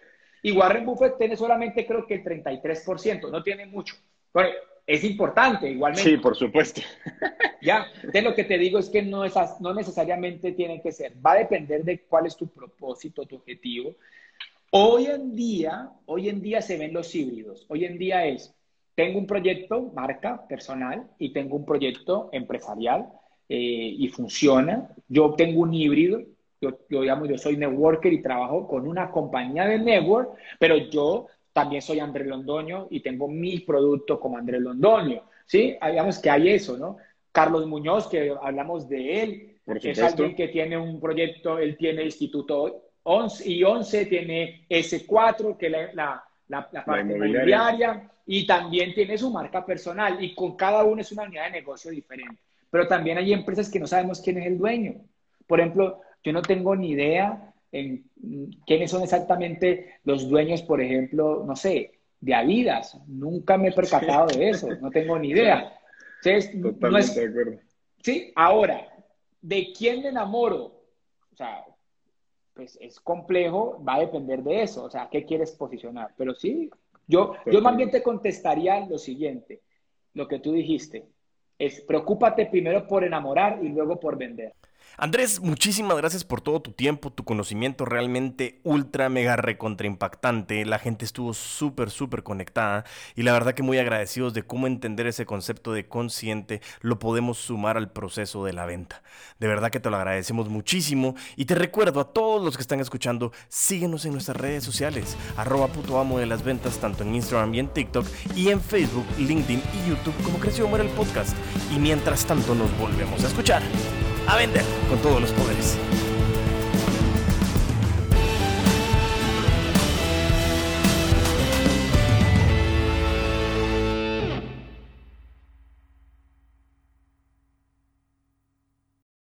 Y Warren Buffett tiene solamente creo que el 33%, no tiene mucho. Bueno, es importante igualmente. Sí, por supuesto. Ya, entonces lo que te digo es que no, es, no necesariamente tiene que ser. Va a depender de cuál es tu propósito, tu objetivo. Hoy en día, hoy en día se ven los híbridos. Hoy en día es, tengo un proyecto, marca, personal, y tengo un proyecto empresarial eh, y funciona. Yo tengo un híbrido. Yo, yo, digamos, yo soy networker y trabajo con una compañía de network, pero yo también soy André Londoño y tengo mi producto como André Londoño, ¿sí? Digamos que hay eso, ¿no? Carlos Muñoz, que hablamos de él, es alguien que tiene un proyecto, él tiene Instituto 11 y 11, tiene S4, que es la, la, la, la parte inmobiliaria, y también tiene su marca personal, y con cada uno es una unidad de negocio diferente. Pero también hay empresas que no sabemos quién es el dueño. Por ejemplo, yo no tengo ni idea en quiénes son exactamente los dueños, por ejemplo, no sé, de Adidas. Nunca me he percatado de eso, no tengo ni idea. Entonces, Totalmente no es, de acuerdo. Sí, ahora, ¿de quién me enamoro? O sea, pues es complejo, va a depender de eso, o sea, ¿qué quieres posicionar? Pero sí, yo, yo más bien te contestaría lo siguiente, lo que tú dijiste, es preocúpate primero por enamorar y luego por vender. Andrés, muchísimas gracias por todo tu tiempo, tu conocimiento realmente ultra, mega, recontra impactante. La gente estuvo súper, súper conectada y la verdad que muy agradecidos de cómo entender ese concepto de consciente lo podemos sumar al proceso de la venta. De verdad que te lo agradecemos muchísimo y te recuerdo a todos los que están escuchando, síguenos en nuestras redes sociales, arroba puto amo de las ventas, tanto en Instagram y en TikTok y en Facebook, LinkedIn y YouTube como Creció Muere el Podcast. Y mientras tanto nos volvemos a escuchar a vender con todos los poderes.